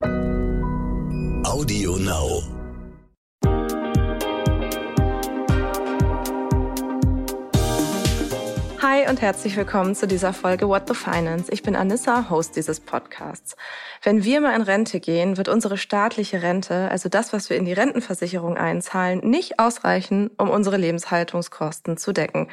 Audio Now. Hi und herzlich willkommen zu dieser Folge What the Finance. Ich bin Anissa, Host dieses Podcasts. Wenn wir mal in Rente gehen, wird unsere staatliche Rente, also das, was wir in die Rentenversicherung einzahlen, nicht ausreichen, um unsere Lebenshaltungskosten zu decken.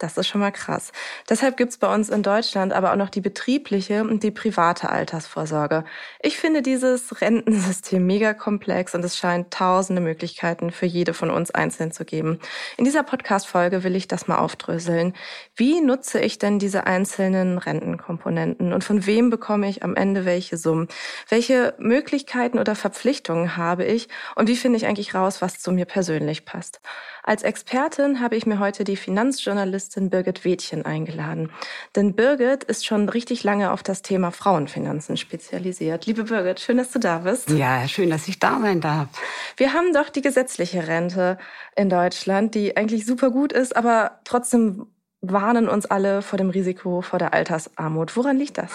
Das ist schon mal krass. Deshalb gibt's bei uns in Deutschland aber auch noch die betriebliche und die private Altersvorsorge. Ich finde dieses Rentensystem mega komplex und es scheint tausende Möglichkeiten für jede von uns einzeln zu geben. In dieser Podcast-Folge will ich das mal aufdröseln. Wie nutze ich denn diese einzelnen Rentenkomponenten und von wem bekomme ich am Ende welche Summen? Welche Möglichkeiten oder Verpflichtungen habe ich und wie finde ich eigentlich raus, was zu mir persönlich passt? Als Expertin habe ich mir heute die Finanzjournalistin Birgit Wädchen eingeladen. Denn Birgit ist schon richtig lange auf das Thema Frauenfinanzen spezialisiert. Liebe Birgit, schön, dass du da bist. Ja, schön, dass ich da sein darf. Wir haben doch die gesetzliche Rente in Deutschland, die eigentlich super gut ist, aber trotzdem warnen uns alle vor dem Risiko vor der Altersarmut. Woran liegt das?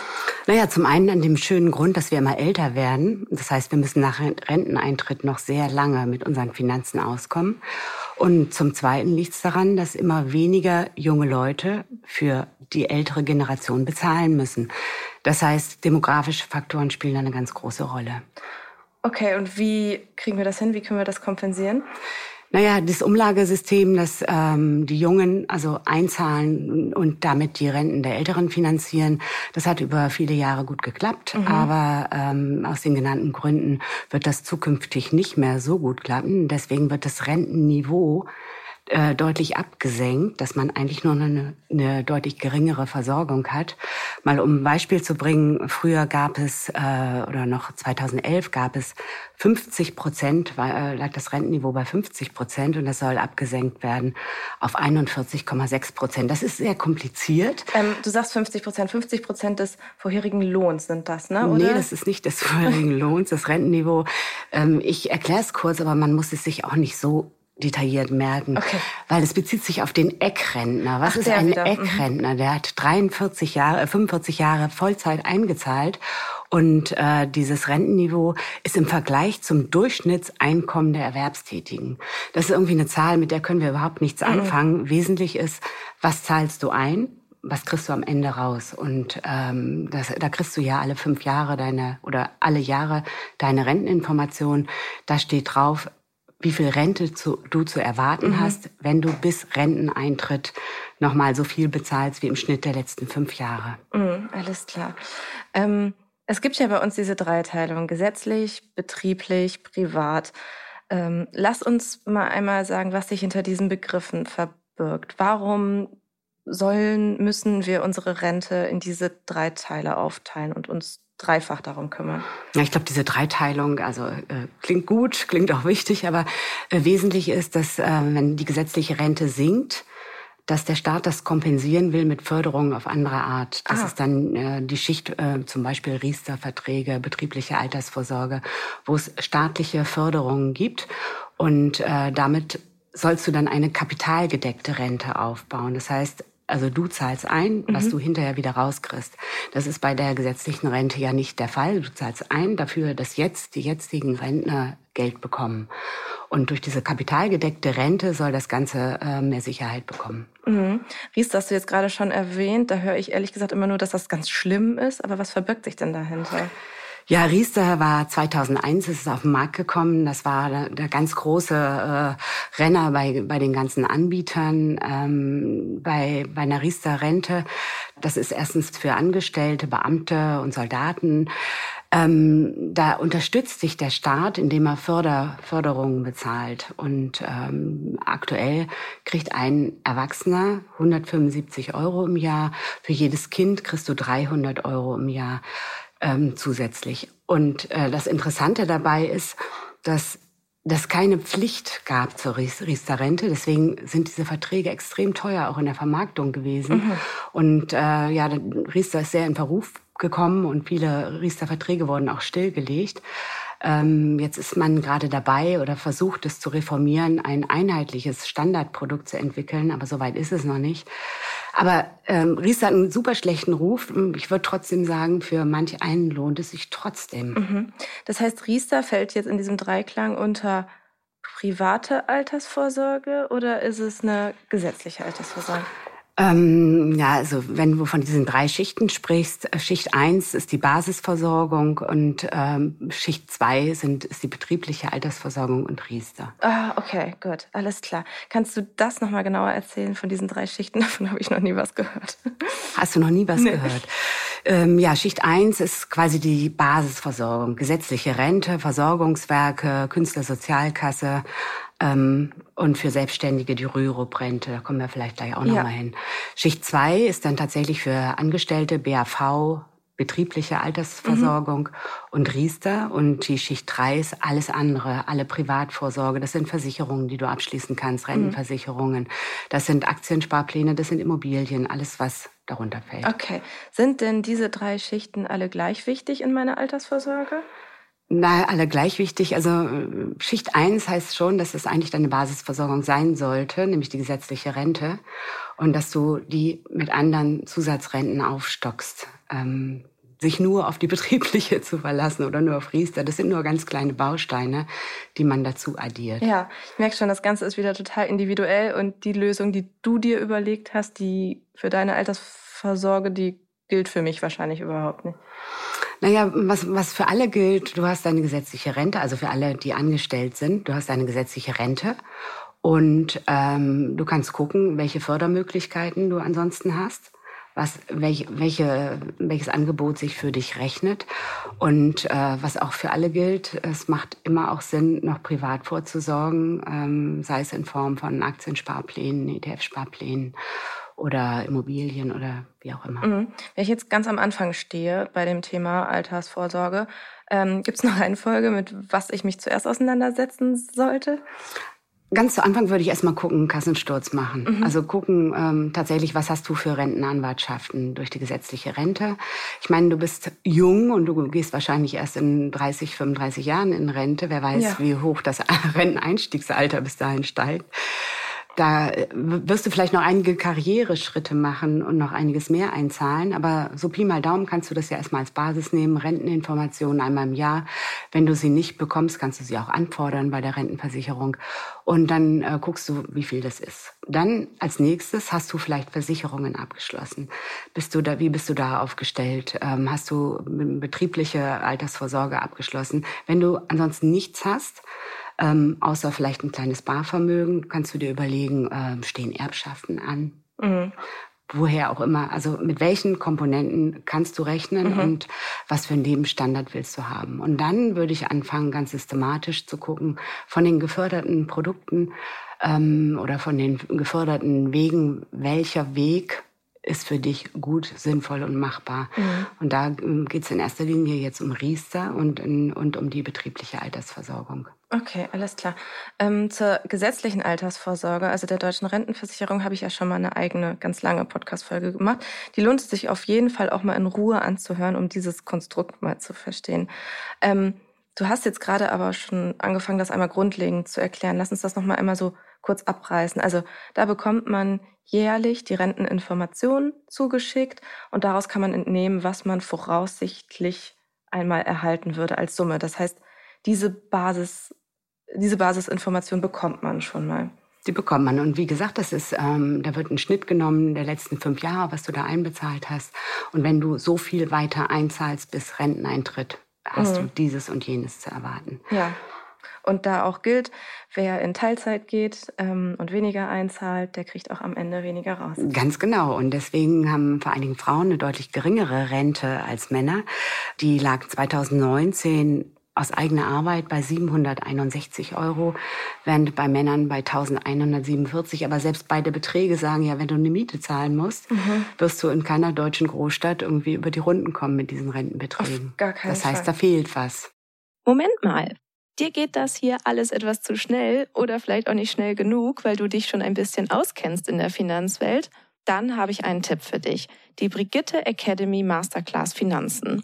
Naja, zum einen an dem schönen Grund, dass wir immer älter werden. Das heißt, wir müssen nach Renteneintritt noch sehr lange mit unseren Finanzen auskommen. Und zum Zweiten liegt es daran, dass immer weniger junge Leute für die ältere Generation bezahlen müssen. Das heißt, demografische Faktoren spielen eine ganz große Rolle. Okay, und wie kriegen wir das hin? Wie können wir das kompensieren? Naja, das Umlagesystem, das ähm, die Jungen also einzahlen und damit die Renten der Älteren finanzieren, das hat über viele Jahre gut geklappt. Mhm. Aber ähm, aus den genannten Gründen wird das zukünftig nicht mehr so gut klappen. Deswegen wird das Rentenniveau äh, deutlich abgesenkt, dass man eigentlich nur eine, eine deutlich geringere Versorgung hat. Mal um ein Beispiel zu bringen, früher gab es, äh, oder noch 2011 gab es 50 Prozent, war, äh, lag das Rentenniveau bei 50 Prozent und das soll abgesenkt werden auf 41,6 Prozent. Das ist sehr kompliziert. Ähm, du sagst 50 Prozent, 50 Prozent des vorherigen Lohns sind das, ne? Oder? Nee, das ist nicht des vorherigen Lohns, das Rentenniveau. Ähm, ich erkläre es kurz, aber man muss es sich auch nicht so detailliert merken, okay. weil es bezieht sich auf den Eckrentner. Was Ach, ist ein wieder. Mhm. Eckrentner? Der hat 43 Jahre, 45 Jahre Vollzeit eingezahlt und äh, dieses Rentenniveau ist im Vergleich zum Durchschnittseinkommen der Erwerbstätigen. Das ist irgendwie eine Zahl, mit der können wir überhaupt nichts mhm. anfangen. Wesentlich ist, was zahlst du ein? was kriegst du am Ende raus? Und ähm, das, da kriegst du ja alle fünf Jahre deine oder alle Jahre deine Renteninformation. Da steht drauf, wie viel Rente zu, du zu erwarten mhm. hast, wenn du bis Renteneintritt nochmal so viel bezahlst wie im Schnitt der letzten fünf Jahre. Mhm, alles klar. Ähm, es gibt ja bei uns diese Dreiteilung, gesetzlich, betrieblich, privat. Ähm, lass uns mal einmal sagen, was sich hinter diesen Begriffen verbirgt. Warum sollen, müssen wir unsere Rente in diese drei Teile aufteilen und uns dreifach darum kümmern. Ja, ich glaube, diese Dreiteilung, also äh, klingt gut, klingt auch wichtig, aber äh, wesentlich ist, dass äh, wenn die gesetzliche Rente sinkt, dass der Staat das kompensieren will mit Förderungen auf andere Art. Das ah. ist dann äh, die Schicht, äh, zum Beispiel Riester-Verträge, betriebliche Altersvorsorge, wo es staatliche Förderungen gibt. Und äh, damit sollst du dann eine kapitalgedeckte Rente aufbauen. Das heißt, also du zahlst ein, was mhm. du hinterher wieder rauskriegst. Das ist bei der gesetzlichen Rente ja nicht der Fall. Du zahlst ein dafür, dass jetzt die jetzigen Rentner Geld bekommen. Und durch diese kapitalgedeckte Rente soll das Ganze äh, mehr Sicherheit bekommen. Mhm. Ries, das hast du jetzt gerade schon erwähnt. Da höre ich ehrlich gesagt immer nur, dass das ganz schlimm ist. Aber was verbirgt sich denn dahinter? Ja, Riester war 2001, ist es auf den Markt gekommen. Das war der, ganz große äh, Renner bei, bei den ganzen Anbietern. Ähm, bei, bei einer Riester-Rente, das ist erstens für Angestellte, Beamte und Soldaten. Ähm, da unterstützt sich der Staat, indem er Förder, Förderungen bezahlt. Und ähm, aktuell kriegt ein Erwachsener 175 Euro im Jahr. Für jedes Kind kriegst du 300 Euro im Jahr ähm, zusätzlich. Und äh, das Interessante dabei ist, dass das keine Pflicht gab zur Riester-Rente. Deswegen sind diese Verträge extrem teuer, auch in der Vermarktung gewesen. Mhm. Und äh, ja, Riester ist sehr in Verruf gekommen und viele Riester-Verträge wurden auch stillgelegt. Ähm, jetzt ist man gerade dabei oder versucht es zu reformieren, ein einheitliches Standardprodukt zu entwickeln, aber soweit ist es noch nicht. Aber ähm, Riester hat einen super schlechten Ruf. Ich würde trotzdem sagen, für manch einen lohnt es sich trotzdem. Mhm. Das heißt, Riester fällt jetzt in diesem Dreiklang unter private Altersvorsorge oder ist es eine gesetzliche Altersvorsorge? Ähm, ja, also wenn du von diesen drei Schichten sprichst, äh, Schicht eins ist die Basisversorgung und ähm, Schicht zwei sind, ist die betriebliche Altersversorgung und Riester. Ah, okay, gut, alles klar. Kannst du das nochmal genauer erzählen von diesen drei Schichten? Davon habe ich noch nie was gehört. Hast du noch nie was nee. gehört? Ähm, ja, Schicht eins ist quasi die Basisversorgung, gesetzliche Rente, Versorgungswerke, Künstlersozialkasse, ähm, und für Selbstständige die Rürup-Rente, da kommen wir vielleicht gleich auch ja. nochmal hin. Schicht zwei ist dann tatsächlich für Angestellte BAV, betriebliche Altersversorgung mhm. und Riester. Und die Schicht drei ist alles andere, alle Privatvorsorge. Das sind Versicherungen, die du abschließen kannst, mhm. Rentenversicherungen. Das sind Aktiensparpläne, das sind Immobilien, alles, was darunter fällt. Okay. Sind denn diese drei Schichten alle gleich wichtig in meiner Altersvorsorge? Na, alle gleich wichtig. Also äh, Schicht eins heißt schon, dass es eigentlich deine Basisversorgung sein sollte, nämlich die gesetzliche Rente. Und dass du die mit anderen Zusatzrenten aufstockst. Ähm, sich nur auf die betriebliche zu verlassen oder nur auf Riester, das sind nur ganz kleine Bausteine, die man dazu addiert. Ja, ich merke schon, das Ganze ist wieder total individuell und die Lösung, die du dir überlegt hast, die für deine Altersvorsorge, die gilt für mich wahrscheinlich überhaupt nicht. Naja, was, was für alle gilt, du hast deine gesetzliche Rente, also für alle, die angestellt sind, du hast deine gesetzliche Rente und ähm, du kannst gucken, welche Fördermöglichkeiten du ansonsten hast. Was, welch, welche, welches Angebot sich für dich rechnet. Und äh, was auch für alle gilt, es macht immer auch Sinn, noch privat vorzusorgen, ähm, sei es in Form von Aktiensparplänen, ETF-Sparplänen oder Immobilien oder wie auch immer. Mhm. Wenn ich jetzt ganz am Anfang stehe bei dem Thema Altersvorsorge, ähm, gibt es noch eine Folge, mit was ich mich zuerst auseinandersetzen sollte? Ganz zu Anfang würde ich erstmal gucken, Kassensturz machen. Mhm. Also gucken ähm, tatsächlich, was hast du für Rentenanwartschaften durch die gesetzliche Rente. Ich meine, du bist jung und du gehst wahrscheinlich erst in 30, 35 Jahren in Rente. Wer weiß, ja. wie hoch das Renteneinstiegsalter bis dahin steigt. Da wirst du vielleicht noch einige Karriereschritte machen und noch einiges mehr einzahlen. Aber so Pi mal Daumen kannst du das ja erstmal als Basis nehmen. Renteninformationen einmal im Jahr. Wenn du sie nicht bekommst, kannst du sie auch anfordern bei der Rentenversicherung. Und dann äh, guckst du, wie viel das ist. Dann als nächstes hast du vielleicht Versicherungen abgeschlossen. Bist du da, wie bist du da aufgestellt? Ähm, hast du betriebliche Altersvorsorge abgeschlossen? Wenn du ansonsten nichts hast, ähm, außer vielleicht ein kleines Barvermögen kannst du dir überlegen, äh, stehen Erbschaften an? Mhm. Woher auch immer. Also mit welchen Komponenten kannst du rechnen mhm. und was für einen Lebensstandard willst du haben? Und dann würde ich anfangen, ganz systematisch zu gucken, von den geförderten Produkten ähm, oder von den geförderten Wegen, welcher Weg ist für dich gut, sinnvoll und machbar. Mhm. Und da ähm, geht es in erster Linie jetzt um Riester und, und um die betriebliche Altersversorgung. Okay, alles klar. Ähm, zur gesetzlichen Altersvorsorge, also der deutschen Rentenversicherung, habe ich ja schon mal eine eigene, ganz lange Podcast-Folge gemacht. Die lohnt es sich auf jeden Fall auch mal in Ruhe anzuhören, um dieses Konstrukt mal zu verstehen. Ähm, du hast jetzt gerade aber schon angefangen, das einmal grundlegend zu erklären. Lass uns das nochmal einmal so kurz abreißen. Also da bekommt man jährlich die Renteninformationen zugeschickt und daraus kann man entnehmen, was man voraussichtlich einmal erhalten würde als Summe. Das heißt, diese Basis, diese Basisinformation bekommt man schon mal. Die bekommt man. Und wie gesagt, das ist, ähm, da wird ein Schnitt genommen der letzten fünf Jahre, was du da einbezahlt hast. Und wenn du so viel weiter einzahlst bis Renteneintritt, hast mhm. du dieses und jenes zu erwarten. Ja. Und da auch gilt, wer in Teilzeit geht ähm, und weniger einzahlt, der kriegt auch am Ende weniger raus. Ganz genau. Und deswegen haben vor allen Dingen Frauen eine deutlich geringere Rente als Männer. Die lag 2019 aus eigener Arbeit bei 761 Euro, während bei Männern bei 1147. Aber selbst beide Beträge sagen ja, wenn du eine Miete zahlen musst, mhm. wirst du in keiner deutschen Großstadt irgendwie über die Runden kommen mit diesen Rentenbeträgen. Auf gar keinen das heißt, Fall. da fehlt was. Moment mal. Dir geht das hier alles etwas zu schnell oder vielleicht auch nicht schnell genug, weil du dich schon ein bisschen auskennst in der Finanzwelt? Dann habe ich einen Tipp für dich. Die Brigitte Academy Masterclass Finanzen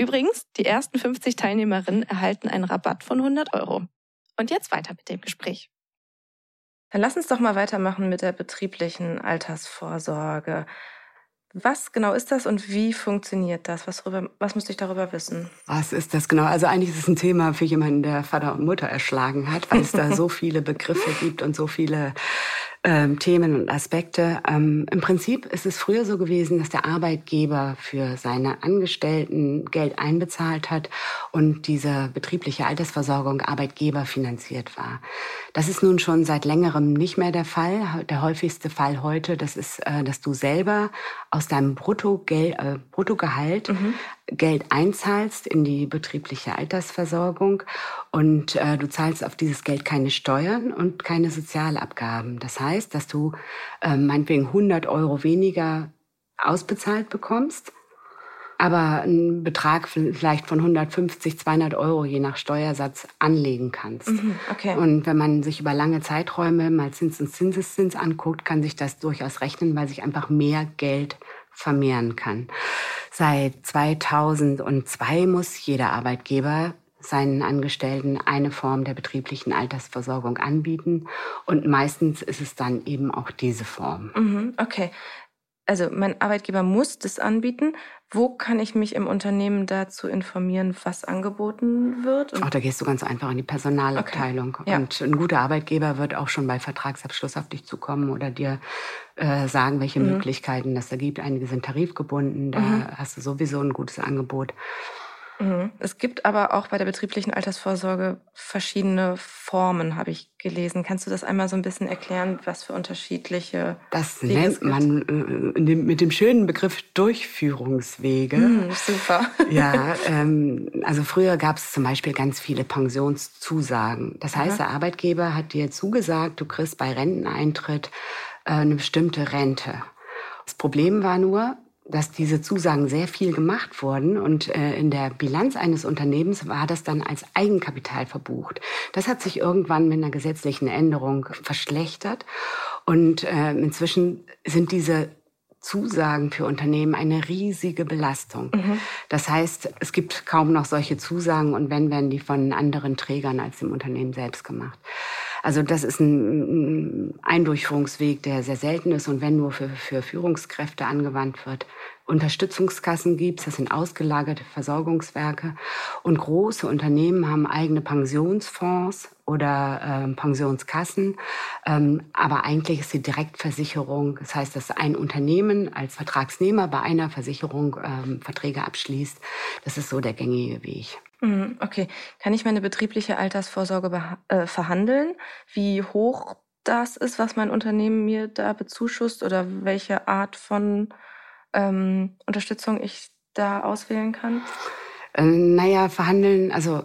Übrigens, die ersten 50 Teilnehmerinnen erhalten einen Rabatt von 100 Euro. Und jetzt weiter mit dem Gespräch. Dann lass uns doch mal weitermachen mit der betrieblichen Altersvorsorge. Was genau ist das und wie funktioniert das? Was, rüber, was müsste ich darüber wissen? Was ist das genau? Also eigentlich ist es ein Thema für jemanden, der Vater und Mutter erschlagen hat, weil es da so viele Begriffe gibt und so viele ähm, Themen und Aspekte. Ähm, Im Prinzip ist es früher so gewesen, dass der Arbeitgeber für seine Angestellten Geld einbezahlt hat und diese betriebliche Altersversorgung Arbeitgeber finanziert war. Das ist nun schon seit längerem nicht mehr der Fall. Der häufigste Fall heute, das ist, äh, dass du selber aus deinem Bruttogeld, äh, Bruttogehalt mhm. Geld einzahlst in die betriebliche Altersversorgung und äh, du zahlst auf dieses Geld keine Steuern und keine Sozialabgaben. Das heißt, dass du äh, meinetwegen 100 Euro weniger ausbezahlt bekommst, aber einen Betrag vielleicht von 150, 200 Euro je nach Steuersatz anlegen kannst. Mhm, okay. Und wenn man sich über lange Zeiträume mal Zins und Zinseszins anguckt, kann sich das durchaus rechnen, weil sich einfach mehr Geld vermehren kann. Seit 2002 muss jeder Arbeitgeber seinen Angestellten eine Form der betrieblichen Altersversorgung anbieten. Und meistens ist es dann eben auch diese Form. Mhm, okay. Also mein Arbeitgeber muss das anbieten. Wo kann ich mich im Unternehmen dazu informieren, was angeboten wird? Ach, da gehst du ganz einfach in die Personalabteilung. Okay. Ja. Und ein guter Arbeitgeber wird auch schon bei Vertragsabschluss auf dich zukommen oder dir äh, sagen, welche mhm. Möglichkeiten das da gibt. Einige sind tarifgebunden, da mhm. hast du sowieso ein gutes Angebot. Mhm. Es gibt aber auch bei der betrieblichen Altersvorsorge verschiedene Formen, habe ich gelesen. Kannst du das einmal so ein bisschen erklären, was für unterschiedliche Das Wege nennt man äh, mit dem schönen Begriff Durchführungswege. Mm, super. Ja, ähm, also früher gab es zum Beispiel ganz viele Pensionszusagen. Das heißt, Aha. der Arbeitgeber hat dir zugesagt, du kriegst bei Renteneintritt äh, eine bestimmte Rente. Das Problem war nur, dass diese Zusagen sehr viel gemacht wurden und äh, in der Bilanz eines Unternehmens war das dann als Eigenkapital verbucht. Das hat sich irgendwann mit einer gesetzlichen Änderung verschlechtert und äh, inzwischen sind diese Zusagen für Unternehmen eine riesige Belastung. Mhm. Das heißt, es gibt kaum noch solche Zusagen und wenn, werden die von anderen Trägern als dem Unternehmen selbst gemacht. Also das ist ein Eindurchführungsweg, der sehr selten ist und wenn nur für, für Führungskräfte angewandt wird. Unterstützungskassen gibt es, das sind ausgelagerte Versorgungswerke. Und große Unternehmen haben eigene Pensionsfonds oder äh, Pensionskassen. Ähm, aber eigentlich ist die Direktversicherung, das heißt, dass ein Unternehmen als Vertragsnehmer bei einer Versicherung ähm, Verträge abschließt. Das ist so der gängige Weg. Mhm, okay. Kann ich meine betriebliche Altersvorsorge äh, verhandeln? Wie hoch das ist, was mein Unternehmen mir da bezuschusst oder welche Art von ähm, Unterstützung ich da auswählen kann? Äh, naja, verhandeln, also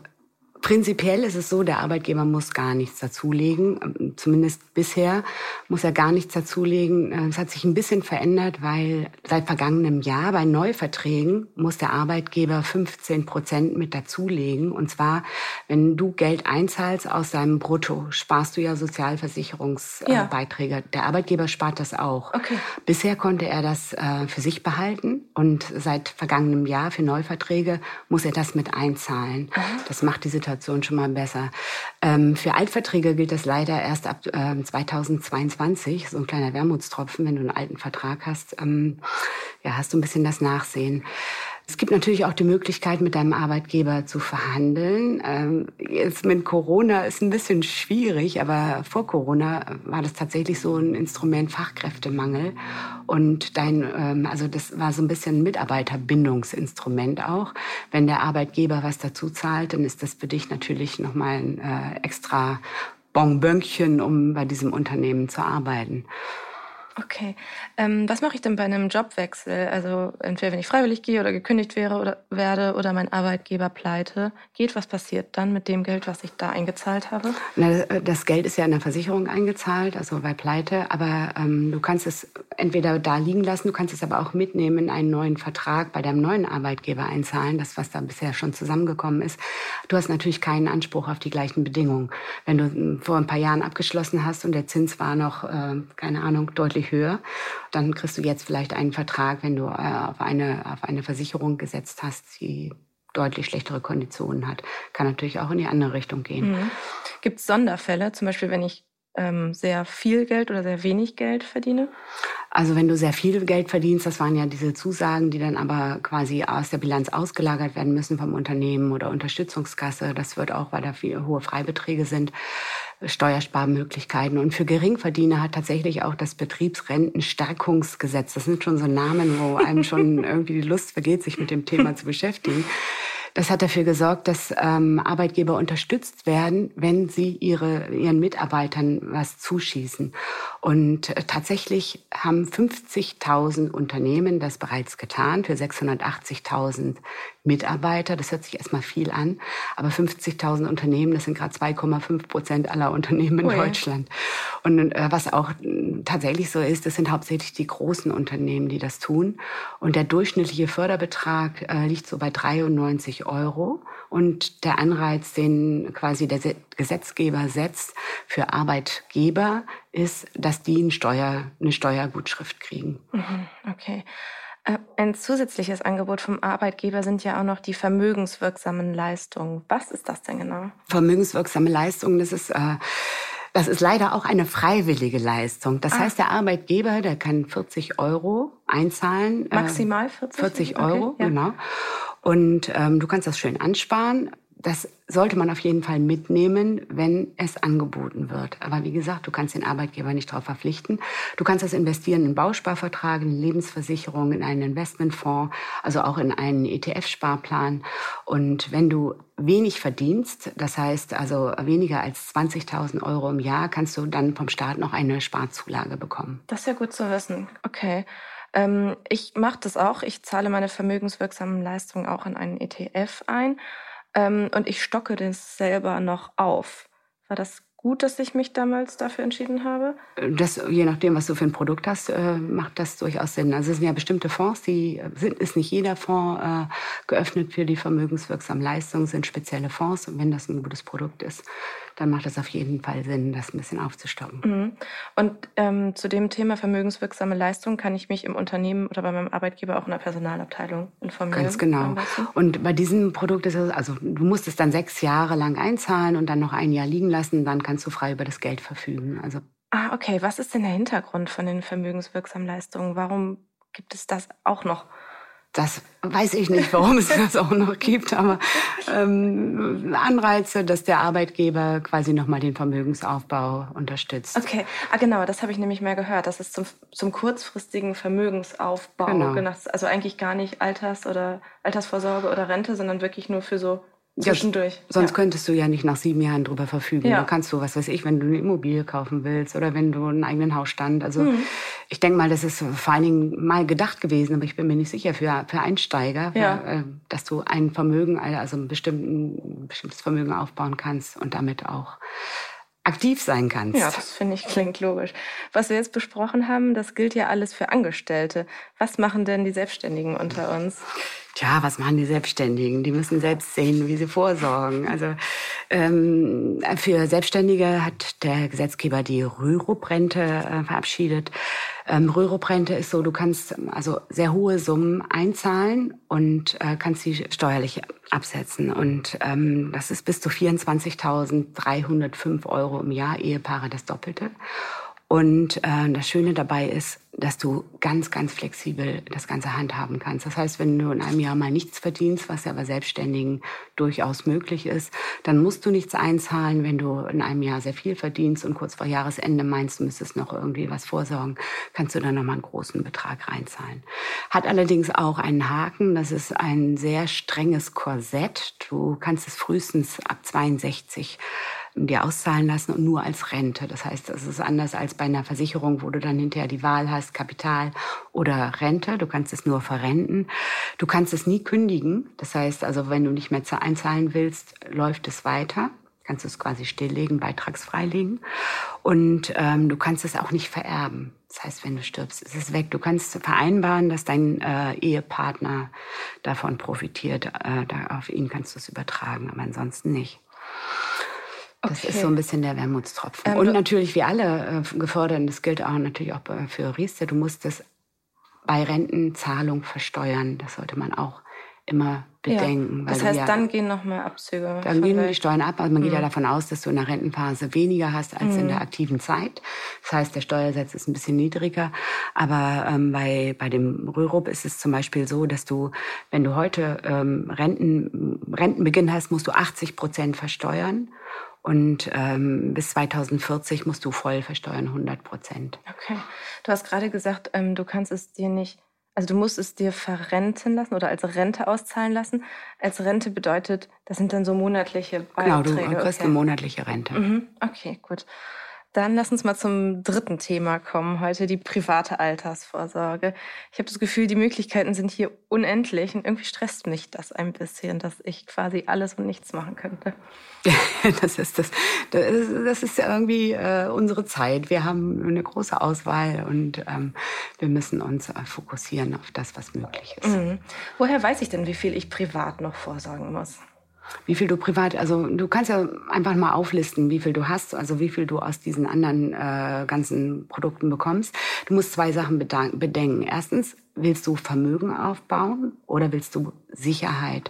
Prinzipiell ist es so, der Arbeitgeber muss gar nichts dazulegen. Ähm, zumindest bisher muss er gar nichts dazulegen. Äh, es hat sich ein bisschen verändert, weil seit vergangenem Jahr bei Neuverträgen muss der Arbeitgeber 15 Prozent mit dazulegen. Und zwar, wenn du Geld einzahlst aus deinem Brutto, sparst du ja Sozialversicherungsbeiträge. Ja. Der Arbeitgeber spart das auch. Okay. Bisher konnte er das äh, für sich behalten und seit vergangenem Jahr für Neuverträge muss er das mit einzahlen. Aha. Das macht die Situation Situation schon mal besser. Ähm, für Altverträge gilt das leider erst ab äh, 2022, so ein kleiner Wermutstropfen, wenn du einen alten Vertrag hast. Ähm, ja, hast du ein bisschen das Nachsehen. Es gibt natürlich auch die Möglichkeit, mit deinem Arbeitgeber zu verhandeln. Ähm, jetzt mit Corona ist ein bisschen schwierig, aber vor Corona war das tatsächlich so ein Instrument Fachkräftemangel. Und dein, ähm, also das war so ein bisschen ein Mitarbeiterbindungsinstrument auch. Wenn der Arbeitgeber was dazu zahlt, dann ist das für dich natürlich nochmal ein äh, extra Bonbönchen, um bei diesem Unternehmen zu arbeiten. Okay. Ähm, was mache ich denn bei einem Jobwechsel? Also entweder wenn ich freiwillig gehe oder gekündigt wäre oder werde oder mein Arbeitgeber pleite geht, was passiert dann mit dem Geld, was ich da eingezahlt habe? Na, das Geld ist ja in der Versicherung eingezahlt, also bei Pleite, aber ähm, du kannst es entweder da liegen lassen, du kannst es aber auch mitnehmen in einen neuen Vertrag bei deinem neuen Arbeitgeber einzahlen, das was da bisher schon zusammengekommen ist. Du hast natürlich keinen Anspruch auf die gleichen Bedingungen. Wenn du hm, vor ein paar Jahren abgeschlossen hast und der Zins war noch, äh, keine Ahnung, deutlich höher. Dann kriegst du jetzt vielleicht einen Vertrag, wenn du äh, auf, eine, auf eine Versicherung gesetzt hast, die deutlich schlechtere Konditionen hat. Kann natürlich auch in die andere Richtung gehen. Mhm. Gibt es Sonderfälle, zum Beispiel wenn ich ähm, sehr viel Geld oder sehr wenig Geld verdiene? Also wenn du sehr viel Geld verdienst, das waren ja diese Zusagen, die dann aber quasi aus der Bilanz ausgelagert werden müssen vom Unternehmen oder Unterstützungskasse. Das wird auch, weil da viele hohe Freibeträge sind, Steuersparmöglichkeiten. Und für Geringverdiener hat tatsächlich auch das Betriebsrentenstärkungsgesetz, das sind schon so Namen, wo einem schon irgendwie die Lust vergeht, sich mit dem Thema zu beschäftigen. Das hat dafür gesorgt, dass ähm, Arbeitgeber unterstützt werden, wenn sie ihre, ihren Mitarbeitern was zuschießen. Und äh, tatsächlich haben 50.000 Unternehmen das bereits getan für 680.000 Mitarbeiter. Das hört sich erstmal viel an, aber 50.000 Unternehmen, das sind gerade 2,5 Prozent aller Unternehmen in oh ja. Deutschland. Und äh, was auch äh, tatsächlich so ist, das sind hauptsächlich die großen Unternehmen, die das tun. Und der durchschnittliche Förderbetrag äh, liegt so bei 93 Euro. Und der Anreiz, den quasi der Gesetzgeber setzt für Arbeitgeber, ist, dass die eine, Steuer, eine Steuergutschrift kriegen. Mhm, okay. Äh, ein zusätzliches Angebot vom Arbeitgeber sind ja auch noch die vermögenswirksamen Leistungen. Was ist das denn genau? Vermögenswirksame Leistungen, das ist äh, das ist leider auch eine freiwillige Leistung. Das ah. heißt, der Arbeitgeber, der kann 40 Euro einzahlen. Äh, Maximal 40? 40 Euro, okay, ja. genau. Und ähm, du kannst das schön ansparen das sollte man auf jeden Fall mitnehmen, wenn es angeboten wird. Aber wie gesagt, du kannst den Arbeitgeber nicht darauf verpflichten. Du kannst das investieren in Bausparvertrag, in Lebensversicherung, in einen Investmentfonds, also auch in einen ETF-Sparplan. Und wenn du wenig verdienst, das heißt also weniger als 20.000 Euro im Jahr, kannst du dann vom Staat noch eine Sparzulage bekommen. Das ist ja gut zu wissen. Okay. Ähm, ich mache das auch. Ich zahle meine vermögenswirksamen Leistungen auch in einen ETF ein ähm, und ich stocke das selber noch auf. War das gut, dass ich mich damals dafür entschieden habe? Das, je nachdem, was du für ein Produkt hast, äh, macht das durchaus Sinn. Also es sind ja bestimmte Fonds, die sind, ist nicht jeder Fonds äh, geöffnet für die vermögenswirksamen Leistungen, sind spezielle Fonds. Und wenn das ein gutes Produkt ist, dann macht es auf jeden Fall Sinn, das ein bisschen aufzustocken. Mhm. Und ähm, zu dem Thema vermögenswirksame Leistung kann ich mich im Unternehmen oder bei meinem Arbeitgeber auch in der Personalabteilung informieren. Ganz genau. Und bei diesem Produkt ist es, also du musst es dann sechs Jahre lang einzahlen und dann noch ein Jahr liegen lassen, dann kannst du frei über das Geld verfügen. Also Ah, okay. Was ist denn der Hintergrund von den vermögenswirksamen Leistungen? Warum gibt es das auch noch? das weiß ich nicht, warum es das auch noch gibt, aber ähm, Anreize, dass der Arbeitgeber quasi nochmal den Vermögensaufbau unterstützt. Okay, ah, genau, das habe ich nämlich mal gehört. Das ist zum, zum kurzfristigen Vermögensaufbau. Genau. Also eigentlich gar nicht Alters- oder Altersvorsorge oder Rente, sondern wirklich nur für so Zwischendurch. Ja, sonst ja. könntest du ja nicht nach sieben Jahren drüber verfügen. Ja. Da kannst du, was weiß ich, wenn du eine Immobilie kaufen willst oder wenn du einen eigenen Hausstand. Also mhm. ich denke mal, das ist vor allen Dingen mal gedacht gewesen, aber ich bin mir nicht sicher für, für Einsteiger, für, äh, dass du ein Vermögen, also ein, ein bestimmtes Vermögen aufbauen kannst und damit auch aktiv sein kannst. Ja, das finde ich klingt logisch. Was wir jetzt besprochen haben, das gilt ja alles für Angestellte. Was machen denn die Selbstständigen unter uns? Tja, was machen die Selbstständigen? Die müssen selbst sehen, wie sie vorsorgen. Also ähm, für Selbstständige hat der Gesetzgeber die Rürup-Rente äh, verabschiedet. Ähm, Rürup-Rente ist so, du kannst also sehr hohe Summen einzahlen und äh, kannst sie steuerlich absetzen. Und ähm, das ist bis zu 24.305 Euro im Jahr, Ehepaare das Doppelte. Und äh, das Schöne dabei ist, dass du ganz, ganz flexibel das Ganze handhaben kannst. Das heißt, wenn du in einem Jahr mal nichts verdienst, was ja bei Selbstständigen durchaus möglich ist, dann musst du nichts einzahlen. Wenn du in einem Jahr sehr viel verdienst und kurz vor Jahresende meinst, du müsstest noch irgendwie was vorsorgen, kannst du dann nochmal einen großen Betrag reinzahlen. Hat allerdings auch einen Haken. Das ist ein sehr strenges Korsett. Du kannst es frühestens ab 62 dir auszahlen lassen und nur als Rente. Das heißt, es ist anders als bei einer Versicherung, wo du dann hinterher die Wahl hast, Kapital oder Rente. Du kannst es nur verrenten. Du kannst es nie kündigen. Das heißt also, wenn du nicht mehr einzahlen willst, läuft es weiter. Kannst du es quasi stilllegen, beitragsfrei legen. Und ähm, du kannst es auch nicht vererben. Das heißt, wenn du stirbst, ist es weg. Du kannst vereinbaren, dass dein äh, Ehepartner davon profitiert. Äh, da, auf ihn kannst du es übertragen, aber ansonsten nicht. Das okay. ist so ein bisschen der Wermutstropfen. Ähm, und natürlich, wie alle äh, gefordert, das gilt auch natürlich auch für Riester, du musst das bei Rentenzahlung versteuern. Das sollte man auch immer bedenken. Ja. Das heißt, ja, dann gehen nochmal Abzüge. Dann gehen die Steuern ab. Also man mhm. geht ja mhm. davon aus, dass du in der Rentenphase weniger hast als mhm. in der aktiven Zeit. Das heißt, der Steuersatz ist ein bisschen niedriger. Aber ähm, bei, bei dem Rürup ist es zum Beispiel so, dass du, wenn du heute ähm, Renten, Rentenbeginn hast, musst du 80 Prozent versteuern. Und ähm, bis 2040 musst du voll versteuern, 100 Prozent. Okay. Du hast gerade gesagt, ähm, du kannst es dir nicht, also du musst es dir verrenten lassen oder als Rente auszahlen lassen. Als Rente bedeutet, das sind dann so monatliche Beiträge. Genau, du kriegst okay. eine monatliche Rente. Mhm. Okay, gut. Dann lass uns mal zum dritten Thema kommen heute, die private Altersvorsorge. Ich habe das Gefühl, die Möglichkeiten sind hier unendlich und irgendwie stresst mich das ein bisschen, dass ich quasi alles und nichts machen könnte. das ist das. Das ist ja irgendwie äh, unsere Zeit. Wir haben eine große Auswahl und ähm, wir müssen uns äh, fokussieren auf das, was möglich ist. Mhm. Woher weiß ich denn, wie viel ich privat noch vorsorgen muss? Wie viel du privat, also du kannst ja einfach mal auflisten, wie viel du hast, also wie viel du aus diesen anderen äh, ganzen Produkten bekommst. Du musst zwei Sachen bedenken. Erstens, willst du Vermögen aufbauen oder willst du Sicherheit?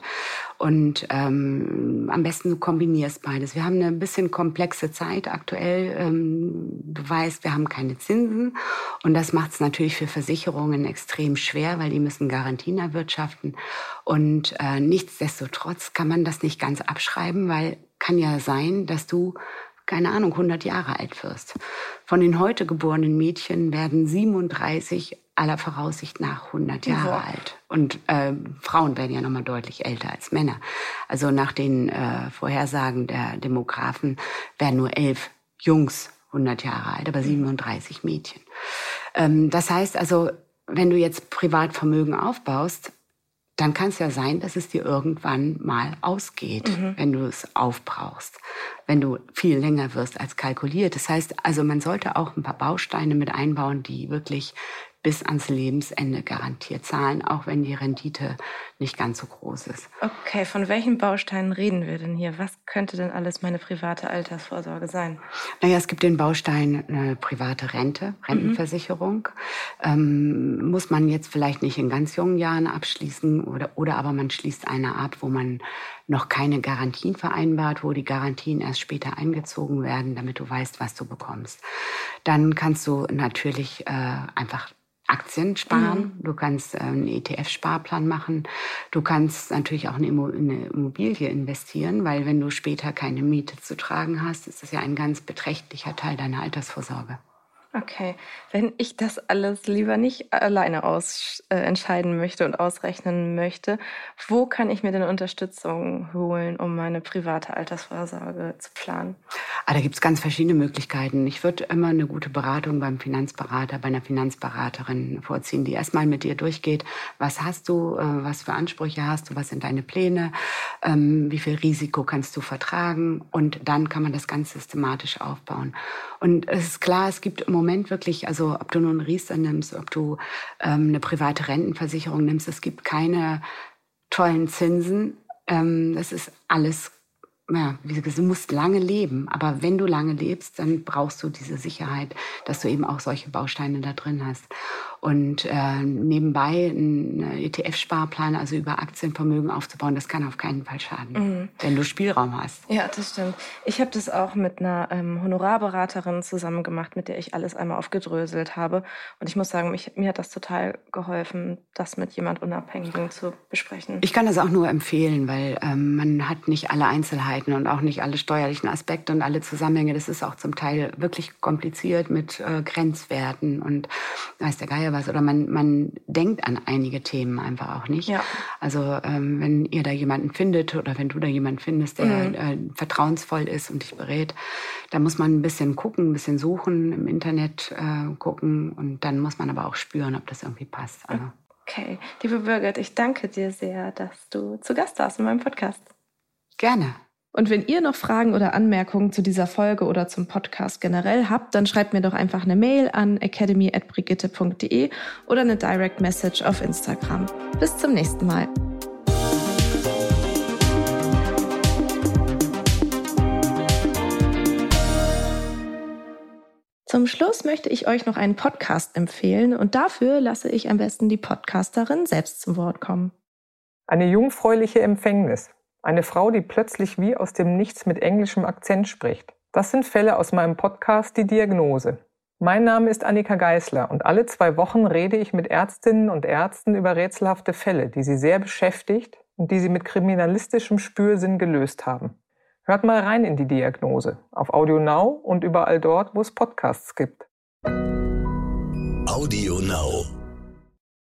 Und ähm, am besten du kombinierst beides. Wir haben eine bisschen komplexe Zeit aktuell. Ähm, du weißt, wir haben keine Zinsen. Und das macht es natürlich für Versicherungen extrem schwer, weil die müssen Garantien erwirtschaften. Und äh, nichtsdestotrotz kann man das nicht ganz abschreiben, weil kann ja sein, dass du keine Ahnung, 100 Jahre alt wirst. Von den heute geborenen Mädchen werden 37 aller Voraussicht nach 100 Jahre ja. alt. Und äh, Frauen werden ja noch mal deutlich älter als Männer. Also nach den äh, Vorhersagen der Demografen werden nur elf Jungs 100 Jahre alt, aber 37 Mädchen. Ähm, das heißt also, wenn du jetzt Privatvermögen aufbaust, dann kann es ja sein, dass es dir irgendwann mal ausgeht, mhm. wenn du es aufbrauchst, wenn du viel länger wirst als kalkuliert. Das heißt, also man sollte auch ein paar Bausteine mit einbauen, die wirklich bis ans Lebensende garantiert zahlen, auch wenn die Rendite nicht ganz so groß ist. Okay, von welchen Bausteinen reden wir denn hier? Was könnte denn alles meine private Altersvorsorge sein? Naja, es gibt den Baustein äh, private Rente, Rentenversicherung. Mhm. Ähm, muss man jetzt vielleicht nicht in ganz jungen Jahren abschließen oder, oder aber man schließt eine ab, wo man noch keine Garantien vereinbart, wo die Garantien erst später eingezogen werden, damit du weißt, was du bekommst. Dann kannst du natürlich äh, einfach Aktien sparen, mhm. du kannst äh, einen ETF-Sparplan machen, du kannst natürlich auch in eine Immobilie investieren, weil wenn du später keine Miete zu tragen hast, ist das ja ein ganz beträchtlicher Teil deiner Altersvorsorge. Okay, wenn ich das alles lieber nicht alleine aus, äh, entscheiden möchte und ausrechnen möchte, wo kann ich mir denn Unterstützung holen, um meine private Altersvorsorge zu planen? Ah, da gibt es ganz verschiedene Möglichkeiten. Ich würde immer eine gute Beratung beim Finanzberater, bei einer Finanzberaterin vorziehen, die erstmal mit dir durchgeht, was hast du, äh, was für Ansprüche hast du, was sind deine Pläne, ähm, wie viel Risiko kannst du vertragen und dann kann man das ganz systematisch aufbauen. Und es ist klar, es gibt im Moment wirklich, also ob du nun Riester nimmst, ob du ähm, eine private Rentenversicherung nimmst, es gibt keine tollen Zinsen. Ähm, das ist alles ja, wie gesagt, du musst lange leben. Aber wenn du lange lebst, dann brauchst du diese Sicherheit, dass du eben auch solche Bausteine da drin hast. Und äh, nebenbei einen ETF-Sparplan, also über Aktienvermögen aufzubauen, das kann auf keinen Fall schaden, mhm. wenn du Spielraum hast. Ja, das stimmt. Ich habe das auch mit einer ähm, Honorarberaterin zusammen gemacht, mit der ich alles einmal aufgedröselt habe. Und ich muss sagen, mich, mir hat das total geholfen, das mit jemand Unabhängigen zu besprechen. Ich kann das auch nur empfehlen, weil ähm, man hat nicht alle Einzelheiten und auch nicht alle steuerlichen Aspekte und alle Zusammenhänge. Das ist auch zum Teil wirklich kompliziert mit äh, Grenzwerten und weiß der Geier was oder man, man denkt an einige Themen einfach auch nicht. Ja. Also ähm, wenn ihr da jemanden findet oder wenn du da jemanden findest, der mhm. äh, vertrauensvoll ist und dich berät, da muss man ein bisschen gucken, ein bisschen suchen, im Internet äh, gucken und dann muss man aber auch spüren, ob das irgendwie passt. Also. Okay, liebe Birgit, ich danke dir sehr, dass du zu Gast warst in meinem Podcast. Gerne. Und wenn ihr noch Fragen oder Anmerkungen zu dieser Folge oder zum Podcast generell habt, dann schreibt mir doch einfach eine Mail an academy@brigitte.de oder eine Direct Message auf Instagram. Bis zum nächsten Mal. Zum Schluss möchte ich euch noch einen Podcast empfehlen und dafür lasse ich am besten die Podcasterin selbst zum Wort kommen. Eine jungfräuliche Empfängnis. Eine Frau, die plötzlich wie aus dem Nichts mit englischem Akzent spricht. Das sind Fälle aus meinem Podcast Die Diagnose. Mein Name ist Annika Geißler und alle zwei Wochen rede ich mit Ärztinnen und Ärzten über rätselhafte Fälle, die sie sehr beschäftigt und die sie mit kriminalistischem Spürsinn gelöst haben. Hört mal rein in die Diagnose auf Audio Now und überall dort, wo es Podcasts gibt. Audio Now.